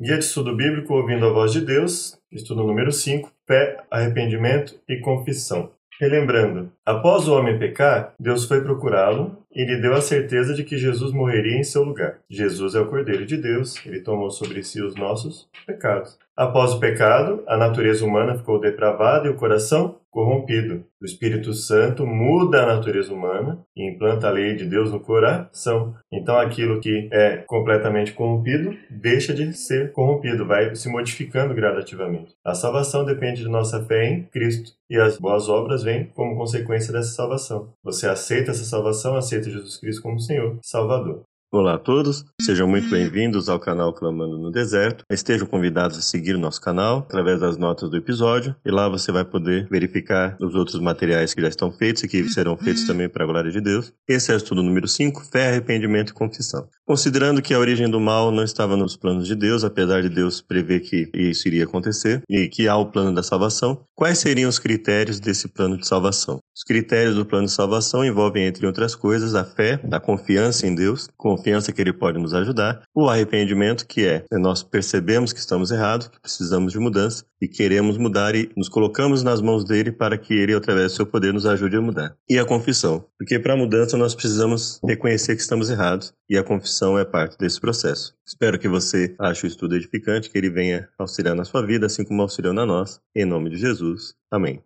Guia de Estudo Bíblico Ouvindo a Voz de Deus, estudo número 5, Fé, Arrependimento e Confissão. Relembrando, após o homem pecar, Deus foi procurá-lo e lhe deu a certeza de que Jesus morreria em seu lugar. Jesus é o Cordeiro de Deus, ele tomou sobre si os nossos pecados. Após o pecado, a natureza humana ficou depravada e o coração corrompido. O Espírito Santo muda a natureza humana e implanta a lei de Deus no coração. Então aquilo que é completamente corrompido deixa de ser corrompido, vai se modificando gradativamente. A salvação depende de nossa fé em Cristo e as boas obras vêm como consequência dessa salvação. Você aceita essa salvação, aceita Jesus Cristo como Senhor, Salvador. Olá a todos, sejam muito bem-vindos ao canal Clamando no Deserto. Estejam convidados a seguir o nosso canal através das notas do episódio e lá você vai poder verificar os outros materiais que já estão feitos e que serão feitos também para a glória de Deus. Esse é o estudo número 5, Fé, Arrependimento e Confissão. Considerando que a origem do mal não estava nos planos de Deus, apesar de Deus prever que isso iria acontecer e que há o plano da salvação, quais seriam os critérios desse plano de salvação? Os critérios do plano de salvação envolvem, entre outras coisas, a fé, a confiança em Deus, confiança que Ele pode nos ajudar, o arrependimento, que é nós percebemos que estamos errados, que precisamos de mudança e queremos mudar e nos colocamos nas mãos dele para que Ele, através do seu poder, nos ajude a mudar. E a confissão, porque para a mudança nós precisamos reconhecer que estamos errados e a confissão é parte desse processo. Espero que você ache o estudo edificante, que ele venha auxiliar na sua vida, assim como auxiliou na nossa. Em nome de Jesus. Amém.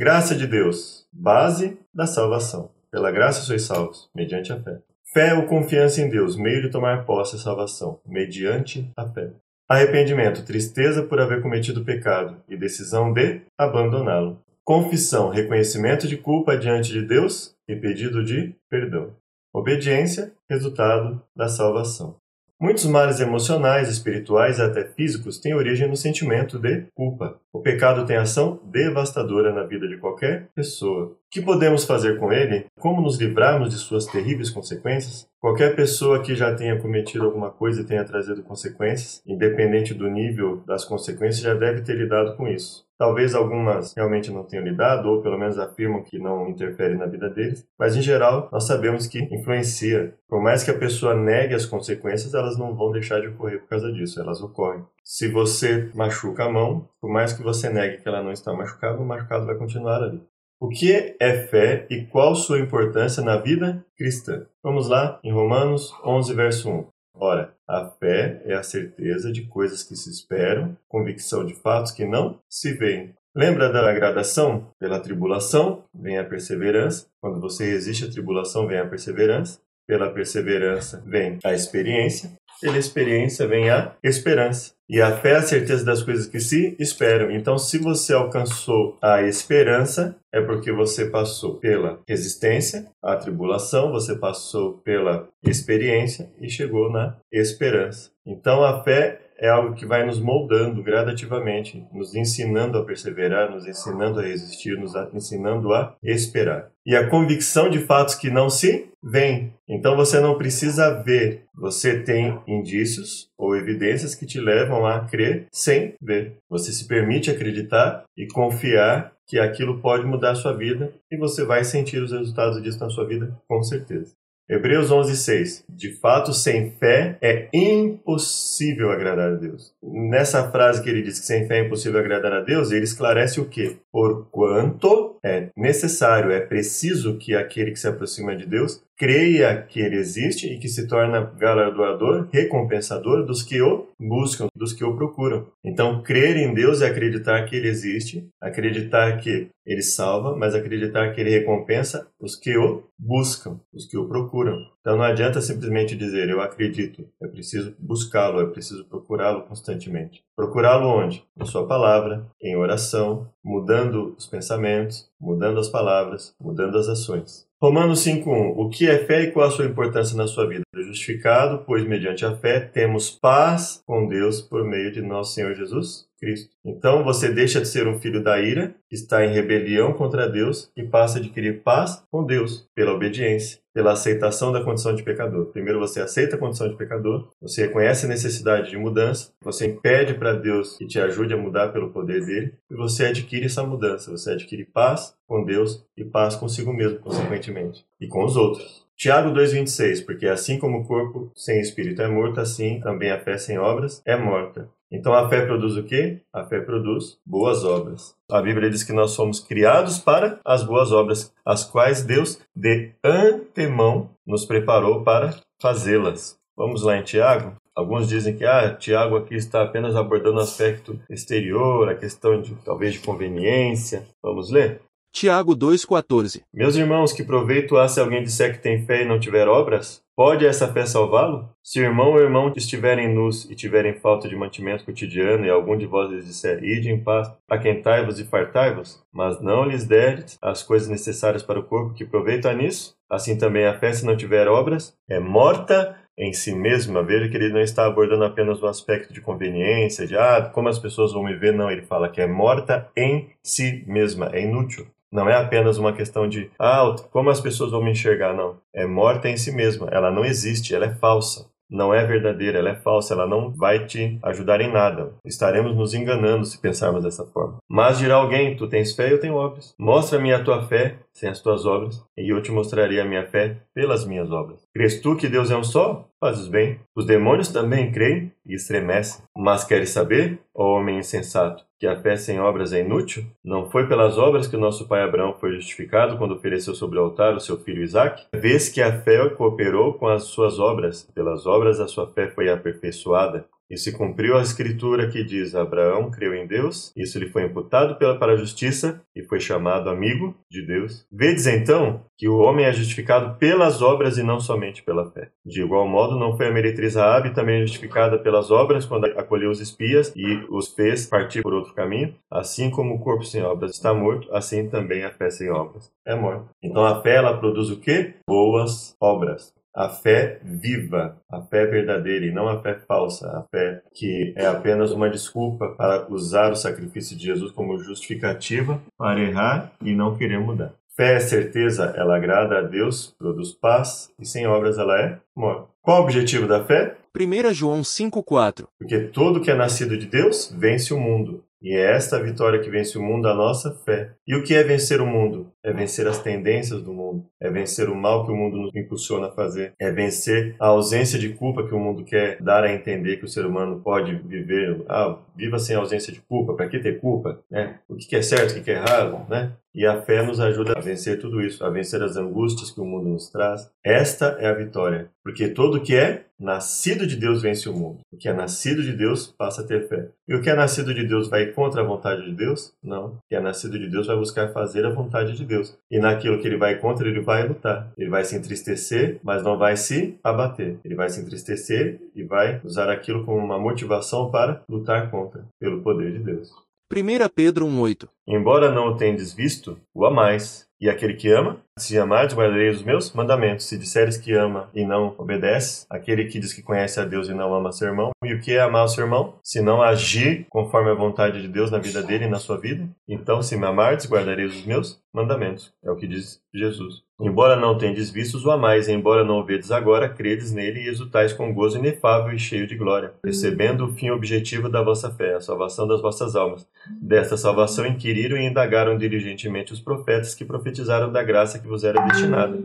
Graça de Deus, base da salvação. Pela graça sois salvos, mediante a fé. Fé ou confiança em Deus, meio de tomar posse da salvação, mediante a fé. Arrependimento, tristeza por haver cometido pecado e decisão de abandoná-lo. Confissão, reconhecimento de culpa diante de Deus e pedido de perdão. Obediência, resultado da salvação. Muitos males emocionais, espirituais e até físicos têm origem no sentimento de culpa. O pecado tem ação devastadora na vida de qualquer pessoa. Que podemos fazer com ele? Como nos livrarmos de suas terríveis consequências? Qualquer pessoa que já tenha cometido alguma coisa e tenha trazido consequências, independente do nível das consequências, já deve ter lidado com isso. Talvez algumas realmente não tenham lidado, ou pelo menos afirmam que não interfere na vida deles, mas em geral nós sabemos que influencia. Por mais que a pessoa negue as consequências, elas não vão deixar de ocorrer por causa disso, elas ocorrem. Se você machuca a mão, por mais que você negue que ela não está machucada, o machucado vai continuar ali. O que é fé e qual sua importância na vida cristã? Vamos lá, em Romanos 11, verso 1. Ora, a fé é a certeza de coisas que se esperam, convicção de fatos que não se veem. Lembra da gradação? Pela tribulação vem a perseverança. Quando você resiste à tribulação, vem a perseverança. Pela perseverança vem a experiência. Pela experiência vem a esperança. E a fé é a certeza das coisas que se esperam. Então, se você alcançou a esperança, é porque você passou pela resistência, a tribulação, você passou pela experiência e chegou na esperança. Então, a fé é algo que vai nos moldando gradativamente, nos ensinando a perseverar, nos ensinando a resistir, nos ensinando a esperar. E a convicção de fatos que não se vêm. Então você não precisa ver, você tem indícios ou evidências que te levam a crer sem ver. Você se permite acreditar e confiar que aquilo pode mudar a sua vida e você vai sentir os resultados disso na sua vida com certeza. Hebreus 11:6. De fato, sem fé é impossível agradar a Deus. Nessa frase que ele diz que sem fé é impossível agradar a Deus, ele esclarece o quê? Porquanto é necessário, é preciso que aquele que se aproxima de Deus creia que ele existe e que se torna galardoador, recompensador dos que o buscam, dos que o procuram. Então, crer em Deus é acreditar que ele existe, acreditar que ele salva, mas acreditar que ele recompensa os que o buscam, os que o procuram. Então não adianta simplesmente dizer eu acredito, é preciso buscá-lo, é preciso procurá-lo constantemente. Procurá-lo onde? Na sua palavra, em oração, mudando os pensamentos, mudando as palavras, mudando as ações. Romanos 5.1 O que é fé e qual a sua importância na sua vida? Justificado, pois mediante a fé temos paz com Deus por meio de nosso Senhor Jesus Cristo. Então você deixa de ser um filho da ira, que está em rebelião contra Deus, e passa a adquirir paz com Deus pela obediência, pela aceitação da condição de pecador. Primeiro você aceita a condição de pecador, você reconhece a necessidade de mudança, você pede para Deus que te ajude a mudar pelo poder dele, e você adquire essa mudança, você adquire paz com Deus e paz consigo mesmo, consequentemente, e com os outros. Tiago 2,26, porque assim como o corpo sem espírito é morto, assim também a fé sem obras é morta. Então a fé produz o quê? A fé produz boas obras. A Bíblia diz que nós somos criados para as boas obras, as quais Deus de antemão nos preparou para fazê-las. Vamos lá em Tiago? Alguns dizem que ah, Tiago aqui está apenas abordando o aspecto exterior, a questão de talvez de conveniência. Vamos ler? Tiago 2,14 Meus irmãos, que proveito há se alguém disser que tem fé e não tiver obras? Pode essa fé salvá-lo? Se irmão ou irmão estiverem nus e tiverem falta de mantimento cotidiano e algum de vós lhes disser, ide em paz, aquentai-vos e fartai-vos, mas não lhes deres as coisas necessárias para o corpo, que proveito há nisso? Assim também a fé, se não tiver obras, é morta em si mesma. Veja que ele não está abordando apenas o aspecto de conveniência, de ah, como as pessoas vão me ver. Não, ele fala que é morta em si mesma, é inútil. Não é apenas uma questão de, ah, como as pessoas vão me enxergar, não. É morta em si mesma. Ela não existe, ela é falsa não é verdadeira, ela é falsa, ela não vai te ajudar em nada. Estaremos nos enganando se pensarmos dessa forma. Mas dirá alguém: Tu tens fé, eu tenho obras. Mostra-me a tua fé sem as tuas obras, e eu te mostrarei a minha fé pelas minhas obras. Crês tu que Deus é um só? Fazes bem. Os demônios também creem e estremecem. Mas queres saber, ó homem insensato, que a fé sem obras é inútil? Não foi pelas obras que o nosso pai Abraão foi justificado quando ofereceu sobre o altar o seu filho Isaque? Vês que a fé cooperou com as suas obras, pelas obras a sua fé foi aperfeiçoada. E se cumpriu a escritura que diz: Abraão creu em Deus, isso lhe foi imputado pela, para a justiça e foi chamado amigo de Deus. Vedes então que o homem é justificado pelas obras e não somente pela fé. De igual modo, não foi a meretriz Raabe também justificada pelas obras quando acolheu os espias e os fez partir por outro caminho? Assim como o corpo sem obras está morto, assim também a fé sem obras é morta. Então a fé ela produz o quê? Boas obras a fé viva, a fé verdadeira e não a fé falsa, a fé que é apenas uma desculpa para usar o sacrifício de Jesus como justificativa para errar e não querer mudar. Fé é certeza, ela agrada a Deus, produz paz e sem obras ela é morte. Qual o objetivo da fé? 1 João 5,4 Porque todo que é nascido de Deus vence o mundo. E é esta vitória que vence o mundo, a nossa fé. E o que é vencer o mundo? É vencer as tendências do mundo. É vencer o mal que o mundo nos impulsiona a fazer. É vencer a ausência de culpa que o mundo quer dar a entender que o ser humano pode viver. Ah, viva sem ausência de culpa. Para que ter culpa? Né? O que é certo, o que é errado? Né? E a fé nos ajuda a vencer tudo isso, a vencer as angústias que o mundo nos traz. Esta é a vitória, porque todo que é nascido de Deus vence o mundo. O que é nascido de Deus passa a ter fé. E o que é nascido de Deus vai contra a vontade de Deus? Não. O que é nascido de Deus vai buscar fazer a vontade de Deus. E naquilo que ele vai contra, ele vai lutar. Ele vai se entristecer, mas não vai se abater. Ele vai se entristecer e vai usar aquilo como uma motivação para lutar contra, pelo poder de Deus. 1 Pedro 1,8 Embora não o tendes visto, o amais. E aquele que ama, se amardes, guardareis os meus mandamentos. Se disseres que ama e não obedece, aquele que diz que conhece a Deus e não ama seu irmão. E o que é amar o seu irmão? Se não agir conforme a vontade de Deus na vida dele e na sua vida. Então, se me amardes, guardareis os meus mandamentos. É o que diz Jesus. Embora não tendes vistos o amais, embora não o vedes agora, credes nele e exultais com gozo inefável e cheio de glória, recebendo o fim objetivo da vossa fé, a salvação das vossas almas. Desta salvação inquiriram e indagaram diligentemente os profetas que profetizaram da graça que vos era destinada,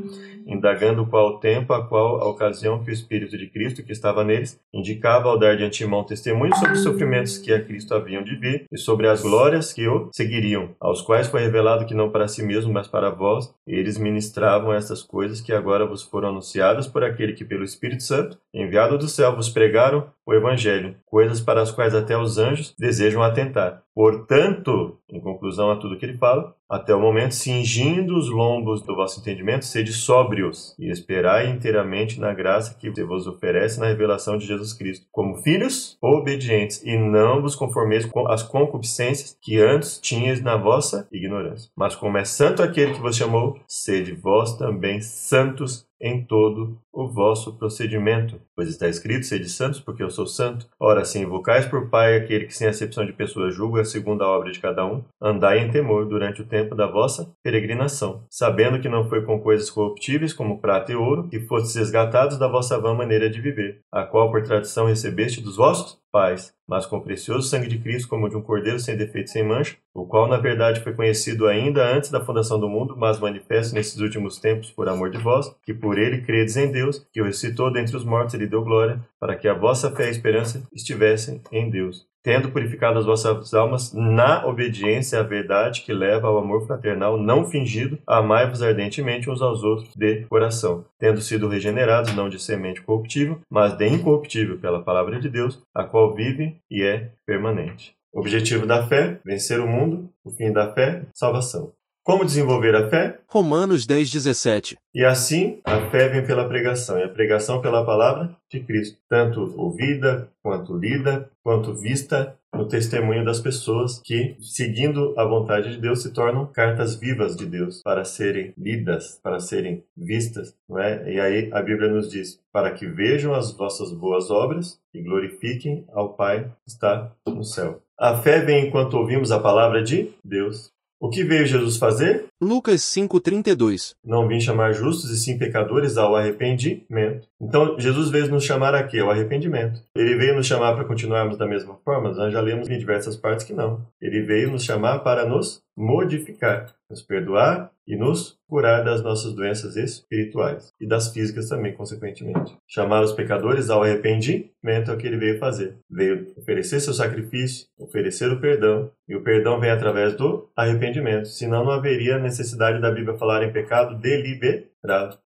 indagando qual tempo, a qual a ocasião que o Espírito de Cristo que estava neles indicava ao dar de antemão testemunho sobre os sofrimentos que a Cristo haviam de vir e sobre as glórias que o seguiriam, aos quais foi revelado que não para si mesmo, mas para vós, eles ministravam estas coisas que agora vos foram anunciadas por aquele que pelo Espírito Santo, enviado do céu, vos pregaram o Evangelho, coisas para as quais até os anjos desejam atentar. Portanto, em conclusão a tudo que ele fala, até o momento, cingindo os lombos do vosso entendimento, sede sóbrios e esperai inteiramente na graça que vos oferece na revelação de Jesus Cristo, como filhos obedientes, e não vos conformeis com as concupiscências que antes tinhas na vossa ignorância. Mas como é santo aquele que vos chamou, sede vós também santos em todo o vosso procedimento. Pois está escrito: sede santos, porque eu sou santo. Ora, se invocais por Pai aquele que sem acepção de pessoas julga segundo a obra de cada um, andai em temor durante o tempo da vossa peregrinação, sabendo que não foi com coisas corruptíveis como prata e ouro que fostes resgatados da vossa vã maneira de viver, a qual por tradição recebeste dos vossos pais, mas com o precioso sangue de Cristo, como de um cordeiro sem defeito e sem mancha, o qual na verdade foi conhecido ainda antes da fundação do mundo, mas manifesto nesses últimos tempos por amor de vós, que por ele credes em Deus, que o ressuscitou dentre os mortos e lhe deu glória, para que a vossa fé e esperança estivessem em Deus tendo purificado as vossas almas na obediência à verdade que leva ao amor fraternal não fingido, amai-vos ardentemente uns aos outros de coração, tendo sido regenerados não de semente corruptível, mas de incorruptível pela palavra de Deus, a qual vive e é permanente. Objetivo da fé: vencer o mundo. O fim da fé: salvação. Como desenvolver a fé? Romanos 10, 17. E assim, a fé vem pela pregação, e a pregação pela palavra de Cristo, tanto ouvida, quanto lida, quanto vista no testemunho das pessoas que, seguindo a vontade de Deus, se tornam cartas vivas de Deus para serem lidas, para serem vistas, não é? E aí a Bíblia nos diz: para que vejam as vossas boas obras e glorifiquem ao Pai que está no céu. A fé vem enquanto ouvimos a palavra de Deus. O que veio Jesus fazer? Lucas 5:32. Não vim chamar justos e sim pecadores ao arrependimento. Então, Jesus veio nos chamar aqui ao arrependimento. Ele veio nos chamar para continuarmos da mesma forma? Nós já lemos em diversas partes que não. Ele veio nos chamar para nos modificar, nos perdoar e nos curar das nossas doenças espirituais e das físicas também, consequentemente. Chamar os pecadores ao arrependimento é o que ele veio fazer. Veio oferecer seu sacrifício, oferecer o perdão, e o perdão vem através do arrependimento. Senão não haveria necessidade da Bíblia falar em pecado deliberado.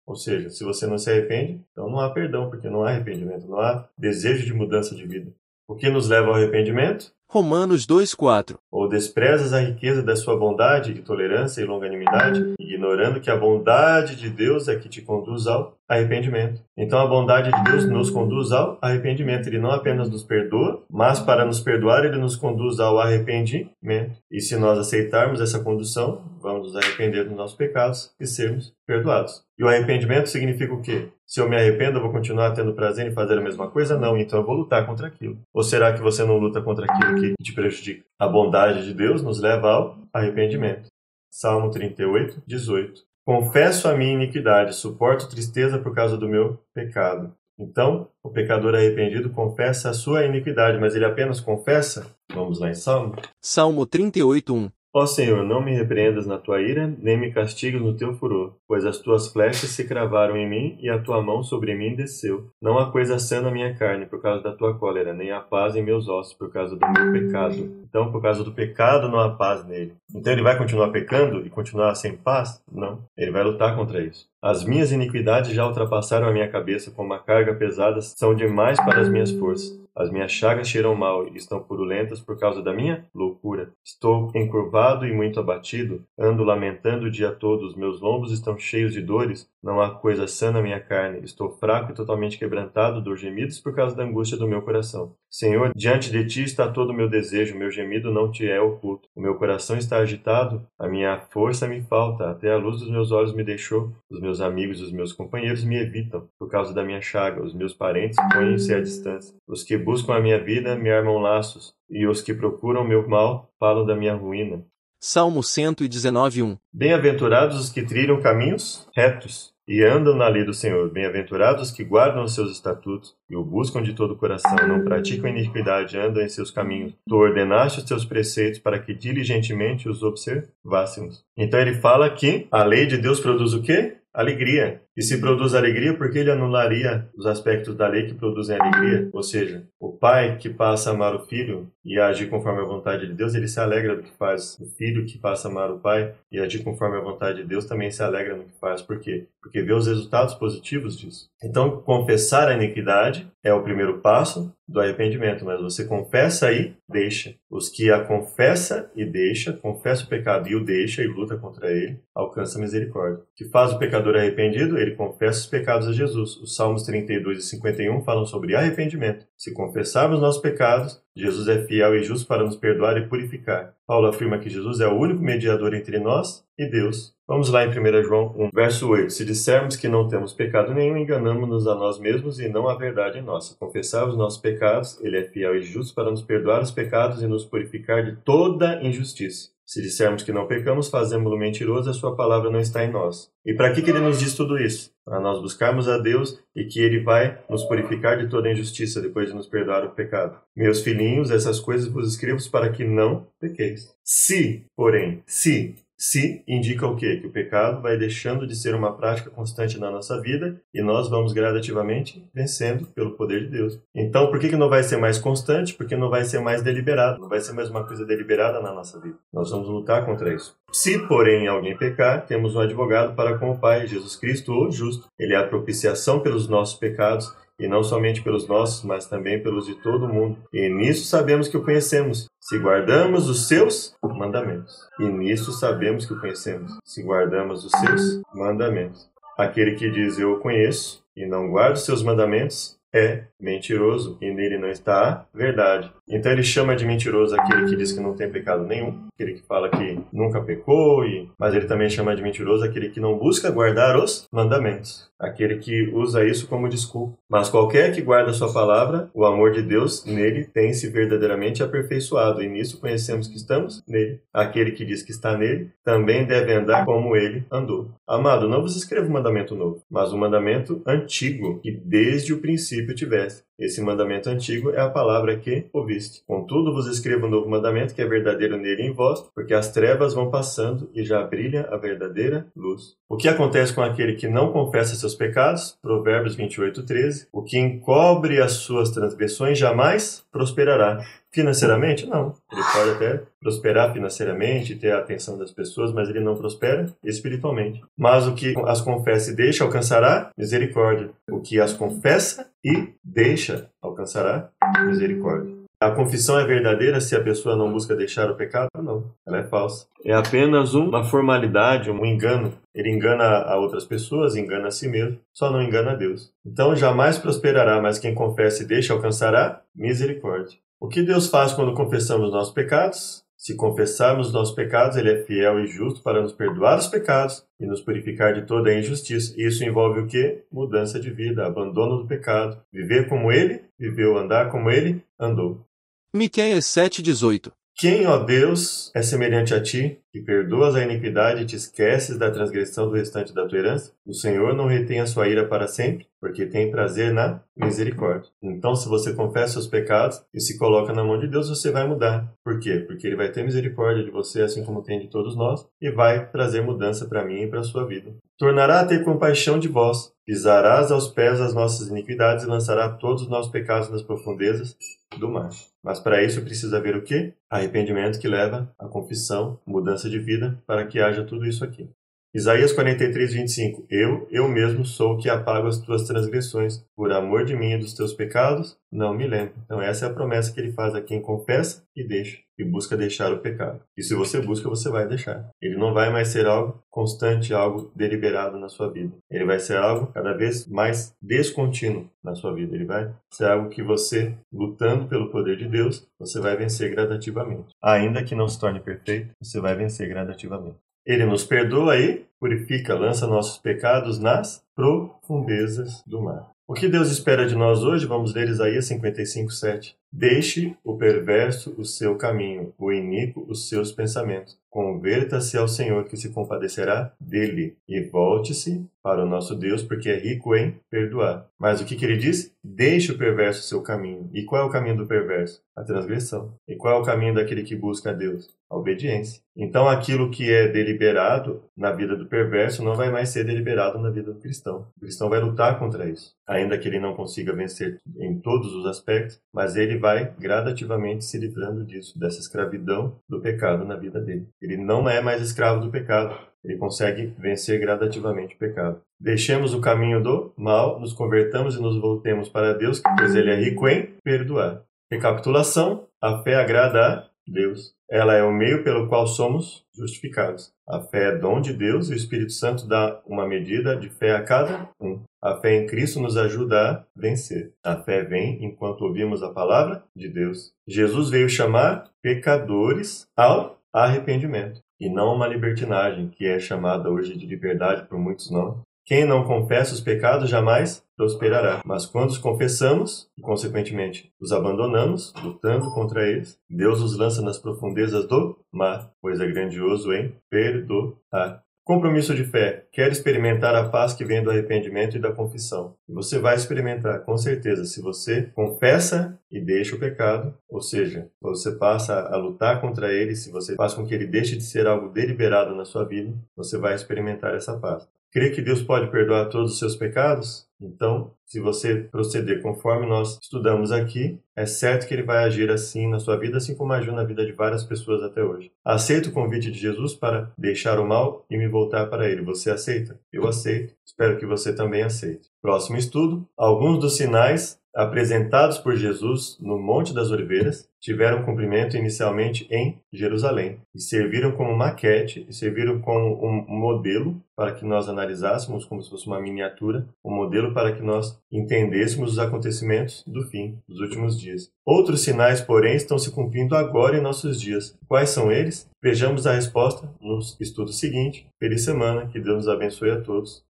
Ou seja, se você não se arrepende, então não há perdão, porque não há arrependimento, não há desejo de mudança de vida. O que nos leva ao arrependimento? Romanos 2:4. Ou desprezas a riqueza da sua bondade, de tolerância e longanimidade, ignorando que a bondade de Deus é que te conduz ao arrependimento. Então a bondade de Deus nos conduz ao arrependimento. Ele não apenas nos perdoa, mas para nos perdoar ele nos conduz ao arrependimento. E se nós aceitarmos essa condução, vamos nos arrepender dos nossos pecados e sermos perdoados. E o arrependimento significa o quê? Se eu me arrependo, eu vou continuar tendo prazer em fazer a mesma coisa? Não, então eu vou lutar contra aquilo. Ou será que você não luta contra aquilo que te prejudica? A bondade de Deus nos leva ao arrependimento. Salmo 38, 18. Confesso a minha iniquidade, suporto tristeza por causa do meu pecado. Então, o pecador arrependido confessa a sua iniquidade, mas ele apenas confessa? Vamos lá em Salmo. Salmo 38, 1. Ó Senhor, não me repreendas na tua ira, nem me castigues no teu furor, pois as tuas flechas se cravaram em mim e a tua mão sobre mim desceu. Não há coisa sã na minha carne por causa da tua cólera, nem há paz em meus ossos por causa do meu pecado. Então, por causa do pecado, não há paz nele. Então, ele vai continuar pecando e continuar sem paz? Não. Ele vai lutar contra isso. As minhas iniquidades já ultrapassaram a minha cabeça, como uma carga pesada, são demais para as minhas forças. As minhas chagas cheiram mal e estão purulentas por causa da minha loucura. Estou encurvado e muito abatido, ando lamentando o dia todo, os meus lombos estão cheios de dores, não há coisa sã na minha carne, estou fraco e totalmente quebrantado, dor gemidos por causa da angústia do meu coração. Senhor, diante de ti está todo o meu desejo, meu gemido não te é oculto. O meu coração está agitado, a minha força me falta, até a luz dos meus olhos me deixou. Os meus amigos e os meus companheiros me evitam, por causa da minha chaga, os meus parentes põem-se à distância. Os que buscam a minha vida me armam laços, e os que procuram meu mal falam da minha ruína. Salmo 119, 1. Bem-aventurados os que trilham caminhos retos e andam na lei do Senhor. Bem-aventurados os que guardam os seus estatutos e o buscam de todo o coração. Não praticam iniquidade, andam em seus caminhos. Tu ordenaste os teus preceitos para que diligentemente os observássemos. Então ele fala que a lei de Deus produz o quê? Alegria. E se produz alegria, por que ele anularia os aspectos da lei que produzem alegria? Ou seja, o pai que passa a amar o filho e agir conforme a vontade de Deus, ele se alegra do que faz. O filho que passa a amar o pai e agir conforme a vontade de Deus também se alegra no que faz. Por quê? Porque vê os resultados positivos disso. Então, confessar a iniquidade é o primeiro passo do arrependimento, mas você confessa e deixa. Os que a confessa e deixa, confessa o pecado e o deixa e luta contra ele, alcança a misericórdia. O que faz o pecador arrependido? Ele ele confessa os pecados a Jesus. Os Salmos 32 e 51 falam sobre arrependimento. Se confessarmos nossos pecados, Jesus é fiel e justo para nos perdoar e purificar. Paulo afirma que Jesus é o único mediador entre nós e Deus. Vamos lá em 1 João 1, verso 8. Se dissermos que não temos pecado nenhum, enganamos-nos a nós mesmos e não a verdade é nossa. Confessar os nossos pecados, ele é fiel e justo para nos perdoar os pecados e nos purificar de toda injustiça. Se dissermos que não pecamos, fazemos-lo mentiroso e a sua palavra não está em nós. E para que, que ele nos diz tudo isso? Para nós buscarmos a Deus e que ele vai nos purificar de toda injustiça depois de nos perdoar o pecado. Meus filhinhos, essas coisas vos escrevo para que não pequeis. Se, porém, se se indica o quê? Que o pecado vai deixando de ser uma prática constante na nossa vida e nós vamos gradativamente vencendo pelo poder de Deus. Então, por que, que não vai ser mais constante? Porque não vai ser mais deliberado, não vai ser mais uma coisa deliberada na nossa vida. Nós vamos lutar contra isso. Se, porém, alguém pecar, temos um advogado para com o Pai, Jesus Cristo, o justo. Ele é a propiciação pelos nossos pecados e não somente pelos nossos, mas também pelos de todo mundo. E nisso sabemos que o conhecemos, se guardamos os seus mandamentos. E nisso sabemos que o conhecemos, se guardamos os seus mandamentos. Aquele que diz eu o conheço e não guarda os seus mandamentos é mentiroso e nele não está verdade. Então ele chama de mentiroso aquele que diz que não tem pecado nenhum, aquele que fala que nunca pecou, e... mas ele também chama de mentiroso aquele que não busca guardar os mandamentos, aquele que usa isso como desculpa. Mas qualquer que guarda a sua palavra, o amor de Deus nele tem-se verdadeiramente aperfeiçoado, e nisso conhecemos que estamos nele. Aquele que diz que está nele também deve andar como ele andou. Amado, não vos escrevo um mandamento novo, mas um mandamento antigo, que desde o princípio tivesse. guys. Esse mandamento antigo é a palavra que ouviste. Contudo, vos escrevo um novo mandamento que é verdadeiro nele e em vós, porque as trevas vão passando e já brilha a verdadeira luz. O que acontece com aquele que não confessa seus pecados? Provérbios 28, 13. O que encobre as suas transgressões jamais prosperará. Financeiramente, não. Ele pode até prosperar financeiramente, ter a atenção das pessoas, mas ele não prospera espiritualmente. Mas o que as confessa e deixa alcançará misericórdia. O que as confessa e deixa alcançará misericórdia. A confissão é verdadeira se a pessoa não busca deixar o pecado? Não, ela é falsa. É apenas uma formalidade, um engano. Ele engana a outras pessoas, engana a si mesmo, só não engana a Deus. Então jamais prosperará, mas quem confessa e deixa alcançará misericórdia. O que Deus faz quando confessamos nossos pecados? Se confessarmos nossos pecados, Ele é fiel e justo para nos perdoar os pecados e nos purificar de toda a injustiça. Isso envolve o que? Mudança de vida, abandono do pecado, viver como Ele viveu, andar como Ele andou. Miqueias 7:18 Quem, ó Deus, é semelhante a ti, que perdoas a iniquidade e te esqueces da transgressão do restante da tua herança? O Senhor não retém a sua ira para sempre, porque tem prazer na misericórdia. Então, se você confessa os pecados e se coloca na mão de Deus, você vai mudar. Por quê? Porque Ele vai ter misericórdia de você, assim como tem de todos nós, e vai trazer mudança para mim e para a sua vida. Tornará a ter compaixão de vós, pisarás aos pés as nossas iniquidades e lançará todos os nossos pecados nas profundezas do mar. Mas para isso precisa haver o quê? Arrependimento que leva à confissão, mudança de vida, para que haja tudo isso aqui. Isaías 43, 25. Eu, eu mesmo sou o que apago as tuas transgressões. Por amor de mim e dos teus pecados, não me lembro. Então, essa é a promessa que ele faz a quem confessa e deixa, e busca deixar o pecado. E se você busca, você vai deixar. Ele não vai mais ser algo constante, algo deliberado na sua vida. Ele vai ser algo cada vez mais descontínuo na sua vida. Ele vai ser algo que você, lutando pelo poder de Deus, você vai vencer gradativamente. Ainda que não se torne perfeito, você vai vencer gradativamente. Ele nos perdoa e purifica, lança nossos pecados nas profundezas do mar. O que Deus espera de nós hoje? Vamos ler Isaías 55, 7. Deixe o perverso o seu caminho, o iníquo os seus pensamentos. Converta-se ao Senhor que se compadecerá dele e volte-se para o nosso Deus, porque é rico em perdoar. Mas o que, que ele diz? Deixe o perverso o seu caminho. E qual é o caminho do perverso? A transgressão. E qual é o caminho daquele que busca a Deus? A obediência. Então aquilo que é deliberado na vida do perverso não vai mais ser deliberado na vida do cristão. O cristão vai lutar contra isso, ainda que ele não consiga vencer em todos os aspectos, mas ele vai gradativamente se livrando disso, dessa escravidão do pecado na vida dele. Ele não é mais escravo do pecado, ele consegue vencer gradativamente o pecado. Deixemos o caminho do mal, nos convertamos e nos voltemos para Deus, pois Ele é rico em perdoar. Recapitulação: a fé agrada a Deus. Ela é o meio pelo qual somos justificados. A fé é dom de Deus e o Espírito Santo dá uma medida de fé a cada um. A fé em Cristo nos ajuda a vencer. A fé vem enquanto ouvimos a palavra de Deus. Jesus veio chamar pecadores ao arrependimento e não uma libertinagem, que é chamada hoje de liberdade por muitos não, Quem não confessa os pecados jamais prosperará. Mas quando os confessamos e, consequentemente, os abandonamos, lutando contra eles, Deus os lança nas profundezas do mar, pois é grandioso em perdoar. Compromisso de fé. Quer experimentar a paz que vem do arrependimento e da confissão. Você vai experimentar, com certeza, se você confessa e deixa o pecado, ou seja, você passa a lutar contra ele, se você faz com que ele deixe de ser algo deliberado na sua vida, você vai experimentar essa paz. Crê que Deus pode perdoar todos os seus pecados? Então, se você proceder conforme nós estudamos aqui, é certo que ele vai agir assim na sua vida, assim como agiu na vida de várias pessoas até hoje. Aceito o convite de Jesus para deixar o mal e me voltar para ele. Você aceita? Eu aceito. Espero que você também aceite. Próximo estudo: alguns dos sinais apresentados por Jesus no Monte das Oliveiras tiveram cumprimento inicialmente em Jerusalém e serviram como maquete e serviram como um modelo para que nós analisássemos como se fosse uma miniatura, um modelo para que nós entendêssemos os acontecimentos do fim, dos últimos dias. Outros sinais, porém, estão se cumprindo agora em nossos dias. Quais são eles? Vejamos a resposta no estudo seguinte. Feliz semana, que Deus nos abençoe a todos.